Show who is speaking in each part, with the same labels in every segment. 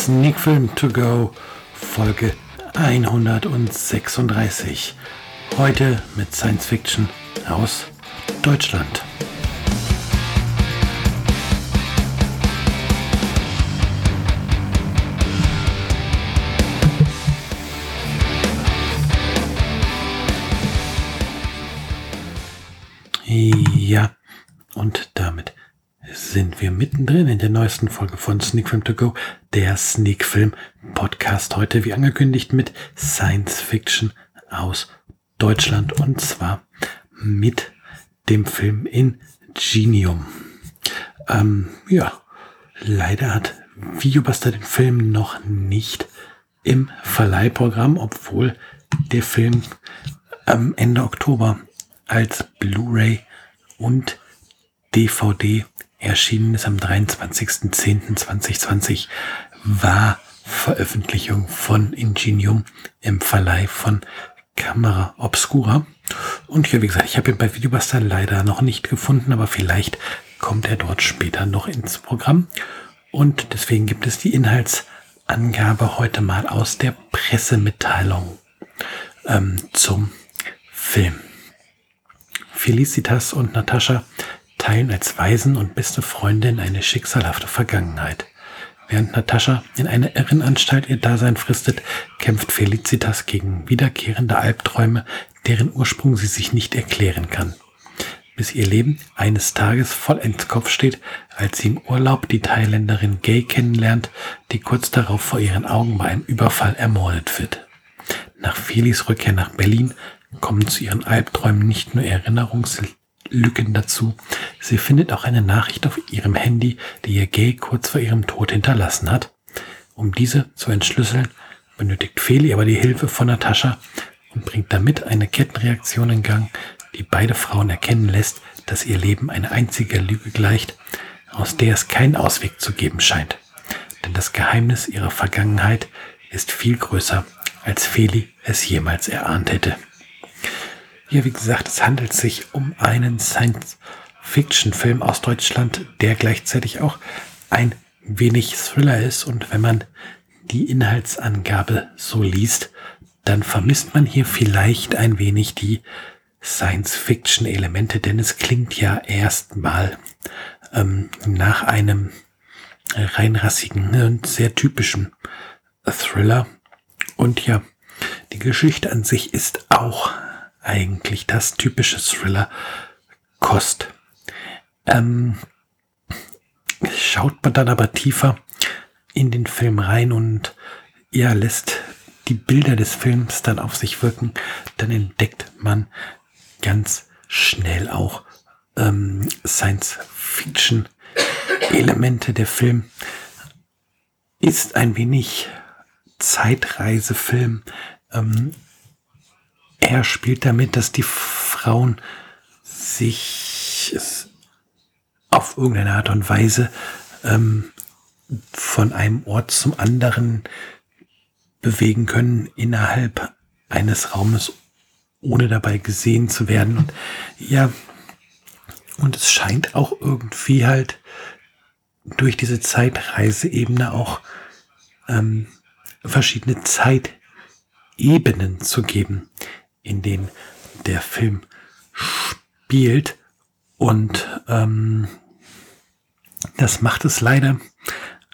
Speaker 1: Sneak Film to go, Folge 136. Heute mit Science Fiction aus Deutschland. Ja, und damit sind wir mittendrin in der neuesten Folge von Sneak Film To Go, der Sneak Film Podcast. Heute, wie angekündigt, mit Science Fiction aus Deutschland und zwar mit dem Film Ingenium. Ähm, ja, leider hat Videobuster den Film noch nicht im Verleihprogramm, obwohl der Film am Ende Oktober als Blu-ray und DVD erschienen ist am 23.10.2020, war Veröffentlichung von Ingenium im Verleih von Camera Obscura. Und hier, wie gesagt, ich habe ihn bei Videobuster leider noch nicht gefunden, aber vielleicht kommt er dort später noch ins Programm. Und deswegen gibt es die Inhaltsangabe heute mal aus der Pressemitteilung ähm, zum Film. Felicitas und Natascha teilen als Waisen und beste Freundin eine schicksalhafte Vergangenheit. Während Natascha in einer Irrenanstalt ihr Dasein fristet, kämpft Felicitas gegen wiederkehrende Albträume, deren Ursprung sie sich nicht erklären kann. Bis ihr Leben eines Tages vollends Kopf steht, als sie im Urlaub die Thailänderin Gay kennenlernt, die kurz darauf vor ihren Augen bei einem Überfall ermordet wird. Nach Felis Rückkehr nach Berlin kommen zu ihren Albträumen nicht nur Erinnerungs Lücken dazu. Sie findet auch eine Nachricht auf ihrem Handy, die ihr Gay kurz vor ihrem Tod hinterlassen hat. Um diese zu entschlüsseln, benötigt Feli aber die Hilfe von Natascha und bringt damit eine Kettenreaktion in Gang, die beide Frauen erkennen lässt, dass ihr Leben eine einzige Lüge gleicht, aus der es keinen Ausweg zu geben scheint. Denn das Geheimnis ihrer Vergangenheit ist viel größer, als Feli es jemals erahnt hätte. Ja, wie gesagt, es handelt sich um einen Science-Fiction-Film aus Deutschland, der gleichzeitig auch ein wenig Thriller ist. Und wenn man die Inhaltsangabe so liest, dann vermisst man hier vielleicht ein wenig die Science-Fiction-Elemente, denn es klingt ja erstmal ähm, nach einem reinrassigen und sehr typischen Thriller. Und ja, die Geschichte an sich ist auch eigentlich das typische Thriller-Kost. Ähm, schaut man dann aber tiefer in den Film rein und ja, lässt die Bilder des Films dann auf sich wirken, dann entdeckt man ganz schnell auch ähm, Science-Fiction-Elemente. Der Film ist ein wenig Zeitreisefilm. Ähm, er spielt damit, dass die Frauen sich auf irgendeine Art und Weise ähm, von einem Ort zum anderen bewegen können innerhalb eines Raumes, ohne dabei gesehen zu werden. Und ja, und es scheint auch irgendwie halt durch diese Zeitreiseebene auch ähm, verschiedene Zeitebenen zu geben in denen der Film spielt. Und ähm, das macht es leider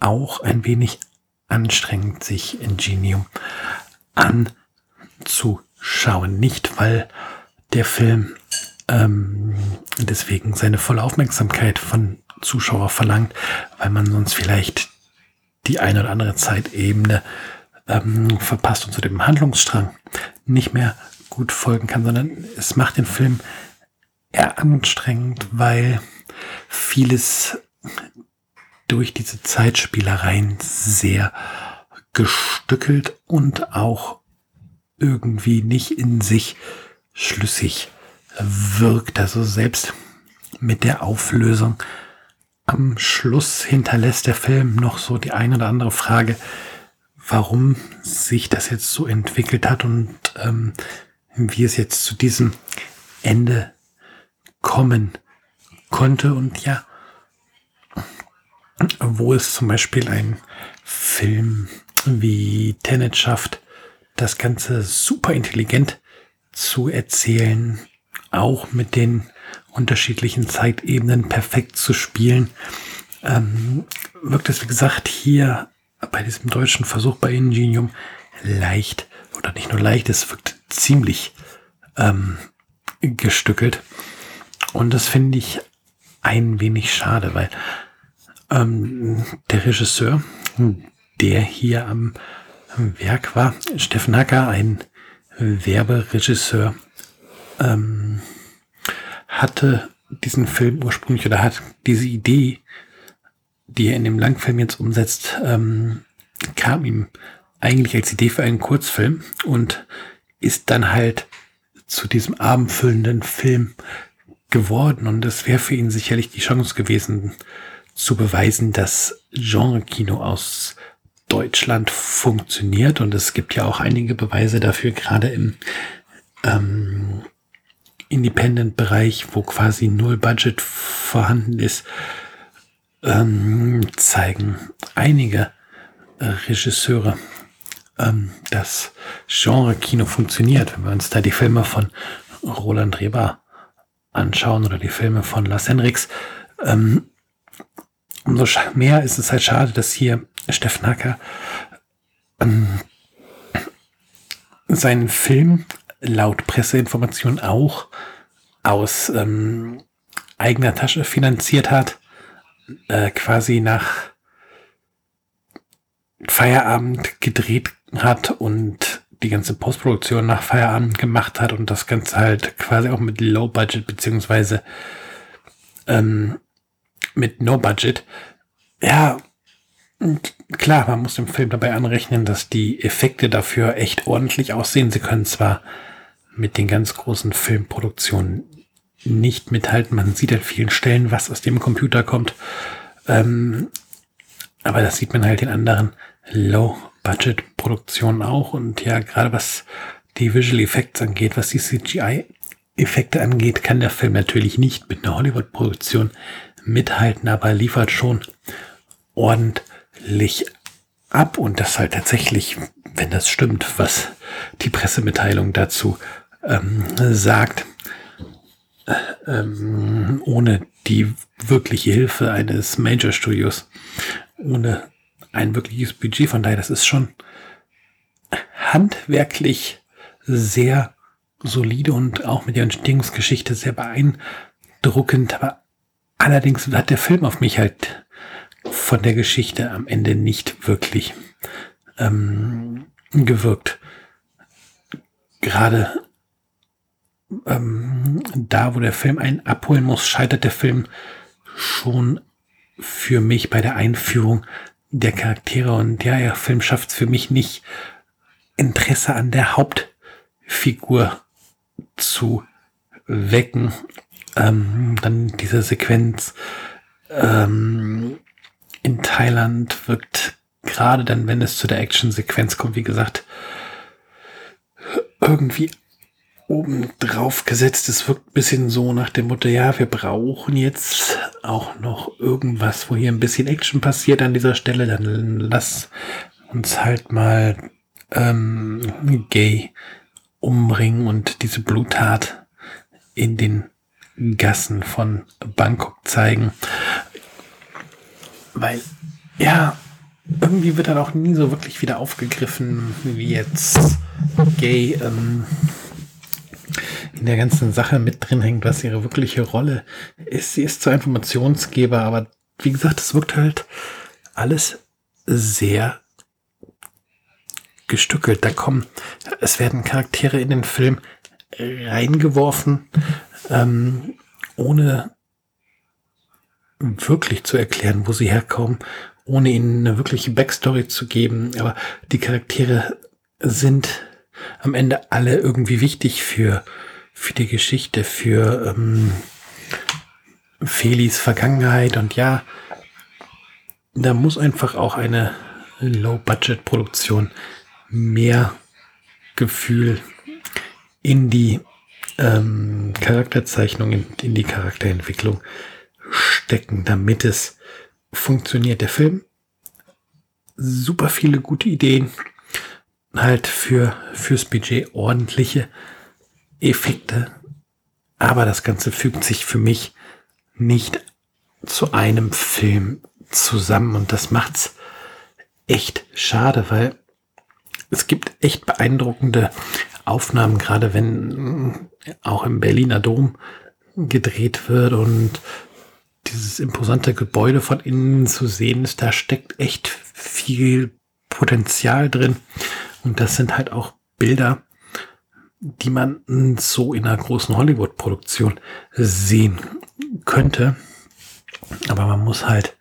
Speaker 1: auch ein wenig anstrengend, sich Ingenium anzuschauen. Nicht, weil der Film ähm, deswegen seine volle Aufmerksamkeit von Zuschauer verlangt, weil man sonst vielleicht die eine oder andere Zeitebene ähm, verpasst und zu dem Handlungsstrang nicht mehr gut folgen kann, sondern es macht den Film eher anstrengend, weil vieles durch diese Zeitspielereien sehr gestückelt und auch irgendwie nicht in sich schlüssig wirkt. Also selbst mit der Auflösung am Schluss hinterlässt der Film noch so die eine oder andere Frage, warum sich das jetzt so entwickelt hat und ähm, wie es jetzt zu diesem Ende kommen konnte. Und ja, wo es zum Beispiel ein Film wie Tenet schafft, das Ganze super intelligent zu erzählen, auch mit den unterschiedlichen Zeitebenen perfekt zu spielen, ähm, wirkt es, wie gesagt, hier bei diesem deutschen Versuch bei Ingenium leicht oder nicht nur leicht, es wirkt ziemlich ähm, gestückelt. Und das finde ich ein wenig schade, weil ähm, der Regisseur, der hier am, am Werk war, Steffen Hacker, ein Werberegisseur, ähm, hatte diesen Film ursprünglich oder hat diese Idee, die er in dem Langfilm jetzt umsetzt, ähm, kam ihm eigentlich als Idee für einen Kurzfilm und ist dann halt zu diesem abendfüllenden Film geworden. Und es wäre für ihn sicherlich die Chance gewesen, zu beweisen, dass Genre-Kino aus Deutschland funktioniert. Und es gibt ja auch einige Beweise dafür, gerade im ähm, Independent-Bereich, wo quasi null Budget vorhanden ist, ähm, zeigen einige äh, Regisseure, ähm, dass Genre-Kino funktioniert. Wenn wir uns da die Filme von Roland Reber anschauen oder die Filme von Lars Henriks, ähm, umso mehr ist es halt schade, dass hier Steffen Hacker ähm, seinen Film laut Presseinformation auch aus ähm, eigener Tasche finanziert hat, äh, quasi nach Feierabend gedreht hat und die ganze Postproduktion nach Feierabend gemacht hat und das Ganze halt quasi auch mit Low Budget beziehungsweise ähm, mit No Budget. Ja, klar, man muss dem Film dabei anrechnen, dass die Effekte dafür echt ordentlich aussehen. Sie können zwar mit den ganz großen Filmproduktionen nicht mithalten. Man sieht an vielen Stellen, was aus dem Computer kommt. Ähm, aber das sieht man halt in anderen Low-Budget-Produktionen auch. Und ja, gerade was die Visual Effects angeht, was die CGI-Effekte angeht, kann der Film natürlich nicht mit einer Hollywood-Produktion mithalten, aber liefert schon ordentlich ab. Und das halt tatsächlich, wenn das stimmt, was die Pressemitteilung dazu ähm, sagt, äh, ähm, ohne die wirkliche Hilfe eines Major Studios, ohne ein wirkliches Budget. Von daher, das ist schon handwerklich sehr solide und auch mit der Entstehungsgeschichte sehr beeindruckend. Aber allerdings hat der Film auf mich halt von der Geschichte am Ende nicht wirklich ähm, gewirkt. Gerade ähm, da, wo der Film einen abholen muss, scheitert der Film schon für mich bei der Einführung der Charaktere. Und ja, der Film schafft es für mich nicht, Interesse an der Hauptfigur zu wecken. Ähm, dann diese Sequenz ähm, in Thailand wirkt gerade dann, wenn es zu der Action-Sequenz kommt, wie gesagt, irgendwie oben drauf gesetzt. Es wirkt ein bisschen so nach dem Motto, ja, wir brauchen jetzt auch noch irgendwas, wo hier ein bisschen Action passiert an dieser Stelle. Dann lass uns halt mal ähm, Gay umbringen und diese Bluttat in den Gassen von Bangkok zeigen. Weil, ja, irgendwie wird dann auch nie so wirklich wieder aufgegriffen, wie jetzt Gay ähm, in der ganzen Sache mit drin hängt, was ihre wirkliche Rolle ist. Sie ist zwar Informationsgeber, aber wie gesagt, es wirkt halt alles sehr gestückelt. Da kommen, es werden Charaktere in den Film reingeworfen, ähm, ohne wirklich zu erklären, wo sie herkommen, ohne ihnen eine wirkliche Backstory zu geben. Aber die Charaktere sind am Ende alle irgendwie wichtig für, für die Geschichte, für ähm, Felis Vergangenheit. Und ja, da muss einfach auch eine Low-Budget-Produktion mehr Gefühl in die ähm, Charakterzeichnung, in, in die Charakterentwicklung stecken, damit es funktioniert. Der Film, super viele gute Ideen, halt für, fürs Budget ordentliche Effekte, aber das Ganze fügt sich für mich nicht zu einem Film zusammen und das macht's echt schade, weil es gibt echt beeindruckende Aufnahmen, gerade wenn auch im Berliner Dom gedreht wird und dieses imposante Gebäude von innen zu sehen ist, da steckt echt viel Potenzial drin. Und das sind halt auch Bilder, die man so in einer großen Hollywood-Produktion sehen könnte. Aber man muss halt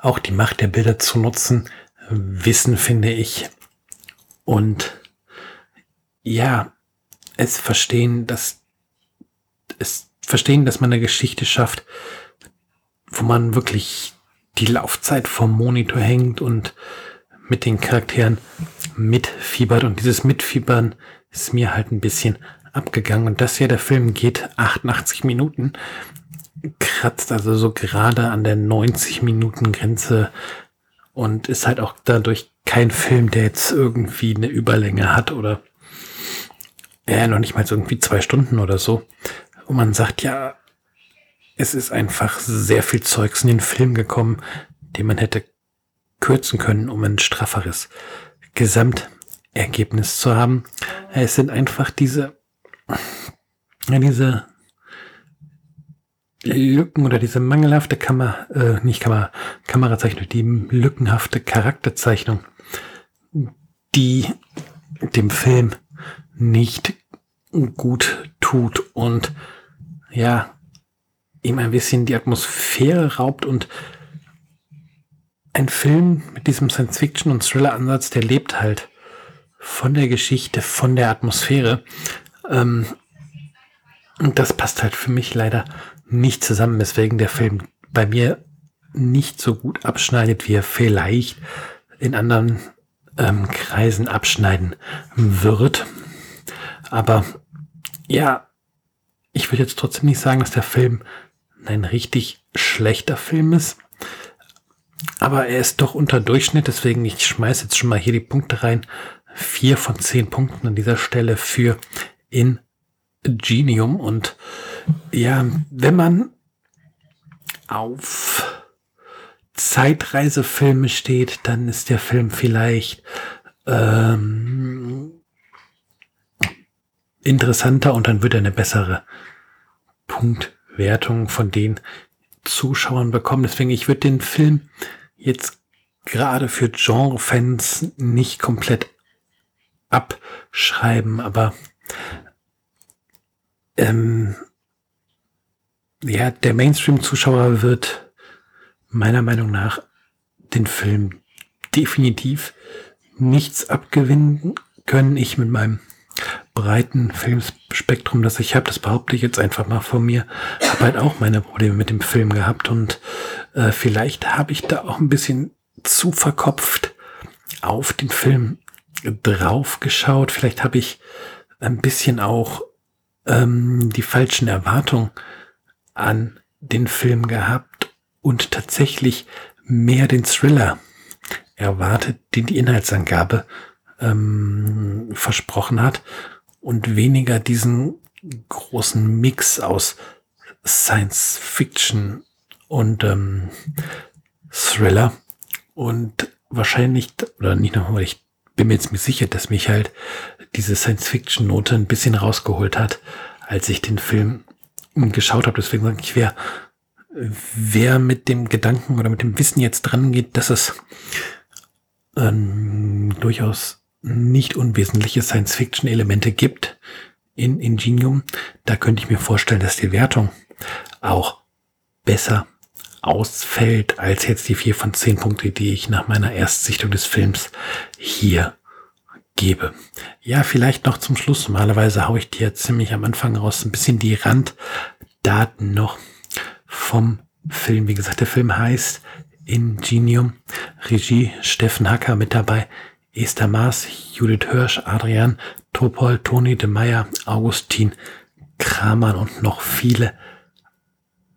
Speaker 1: auch die Macht der Bilder zu nutzen, wissen, finde ich. Und ja, es verstehen, dass es verstehen, dass man eine Geschichte schafft, wo man wirklich die Laufzeit vom Monitor hängt und mit den Charakteren mitfiebert. Und dieses Mitfiebern ist mir halt ein bisschen abgegangen. Und das hier, der Film geht 88 Minuten, kratzt also so gerade an der 90 Minuten Grenze und ist halt auch dadurch kein Film, der jetzt irgendwie eine Überlänge hat oder ja, noch nicht mal so irgendwie zwei Stunden oder so. Und man sagt ja, es ist einfach sehr viel Zeugs in den Film gekommen, den man hätte kürzen können, um ein strafferes Gesamtergebnis zu haben. Es sind einfach diese, diese Lücken oder diese mangelhafte Kamera, äh, nicht Kamera, Kamerazeichnung, die lückenhafte Charakterzeichnung, die dem Film nicht gut tut und ja, ihm ein bisschen die Atmosphäre raubt und ein Film mit diesem Science-Fiction- und Thriller-Ansatz, der lebt halt von der Geschichte, von der Atmosphäre. Ähm, und das passt halt für mich leider nicht zusammen, weswegen der Film bei mir nicht so gut abschneidet, wie er vielleicht in anderen ähm, Kreisen abschneiden wird. Aber ja, ich würde jetzt trotzdem nicht sagen, dass der Film ein richtig schlechter Film ist. Aber er ist doch unter Durchschnitt, deswegen ich schmeiße jetzt schon mal hier die Punkte rein. Vier von zehn Punkten an dieser Stelle für Ingenium. Und ja, wenn man auf Zeitreisefilme steht, dann ist der Film vielleicht ähm, interessanter und dann wird er eine bessere Punktwertung von den Zuschauern bekommen. Deswegen, ich würde den Film jetzt gerade für Genre-Fans nicht komplett abschreiben, aber ähm, ja, der Mainstream-Zuschauer wird meiner Meinung nach den Film definitiv nichts abgewinnen können. Ich mit meinem breiten Filmspektrum, das ich habe, das behaupte ich jetzt einfach mal von mir, habe halt auch meine Probleme mit dem Film gehabt und äh, vielleicht habe ich da auch ein bisschen zu verkopft auf den Film drauf geschaut. Vielleicht habe ich ein bisschen auch ähm, die falschen Erwartungen an den Film gehabt und tatsächlich mehr den Thriller erwartet, den die Inhaltsangabe ähm, versprochen hat und weniger diesen großen Mix aus Science Fiction und ähm, Thriller und wahrscheinlich, oder nicht nochmal, ich bin mir jetzt mir sicher, dass mich halt diese Science-Fiction-Note ein bisschen rausgeholt hat, als ich den Film geschaut habe. Deswegen sage ich, wer, wer mit dem Gedanken oder mit dem Wissen jetzt dran geht, dass es ähm, durchaus nicht unwesentliche Science-Fiction-Elemente gibt in Ingenium. Da könnte ich mir vorstellen, dass die Wertung auch besser ausfällt als jetzt die vier von zehn Punkte, die ich nach meiner Erstsichtung des Films hier gebe. Ja, vielleicht noch zum Schluss. Normalerweise haue ich dir ziemlich am Anfang raus ein bisschen die Randdaten noch vom Film. Wie gesagt, der Film heißt Ingenium. Regie Steffen Hacker mit dabei. Esther Maas, Judith Hirsch, Adrian Topol, Toni de Meyer, Augustin Kramer und noch viele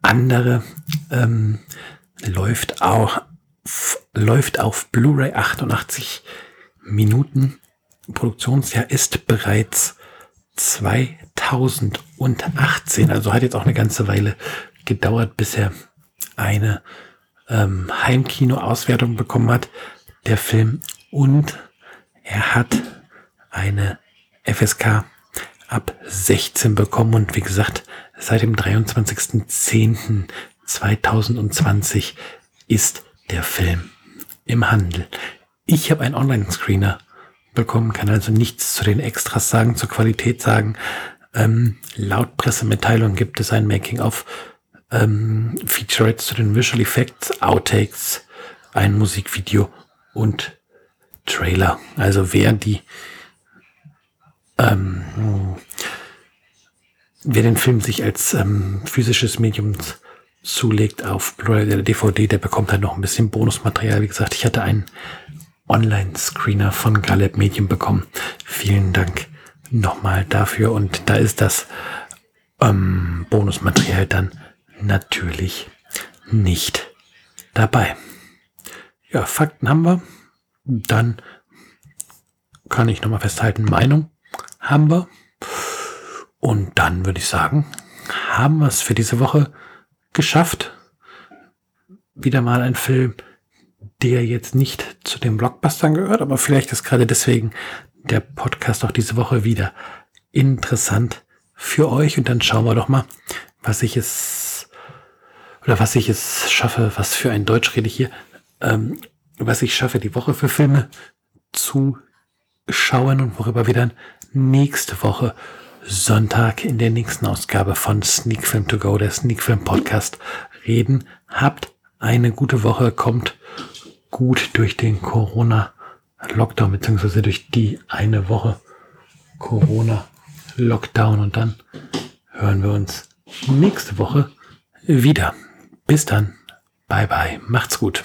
Speaker 1: andere. Ähm, läuft auch läuft auf Blu-ray 88 Minuten. Produktionsjahr ist bereits 2018, also hat jetzt auch eine ganze Weile gedauert, bis er eine ähm, Heimkino-Auswertung bekommen hat, der Film. Und er hat eine FSK ab 16 bekommen und wie gesagt, seit dem 23.10.2020 ist der Film im Handel. Ich habe einen Online-Screener bekommen, kann also nichts zu den Extras sagen, zur Qualität sagen. Ähm, laut Pressemitteilung gibt es ein Making-of, ähm, Featurettes zu den Visual Effects, Outtakes, ein Musikvideo und Trailer. Also wer die ähm, wer den Film sich als ähm, physisches Medium zulegt auf Blu-ray oder DVD, der bekommt halt noch ein bisschen Bonusmaterial. Wie gesagt, ich hatte einen Online-Screener von Galeb Medium bekommen. Vielen Dank nochmal dafür. Und da ist das ähm, Bonusmaterial dann natürlich nicht dabei. Ja, Fakten haben wir. Dann kann ich nochmal festhalten, Meinung haben wir. Und dann würde ich sagen, haben wir es für diese Woche geschafft. Wieder mal ein Film, der jetzt nicht zu den Blockbustern gehört, aber vielleicht ist gerade deswegen der Podcast auch diese Woche wieder interessant für euch. Und dann schauen wir doch mal, was ich es oder was ich es schaffe, was für ein Deutsch rede ich hier, ähm, was ich schaffe, die Woche für Filme zu schauen und worüber wir dann nächste Woche Sonntag in der nächsten Ausgabe von Sneak Film To Go, der Sneak Film Podcast, reden. Habt eine gute Woche, kommt gut durch den Corona Lockdown, beziehungsweise durch die eine Woche Corona Lockdown und dann hören wir uns nächste Woche wieder. Bis dann. Bye bye. Macht's gut.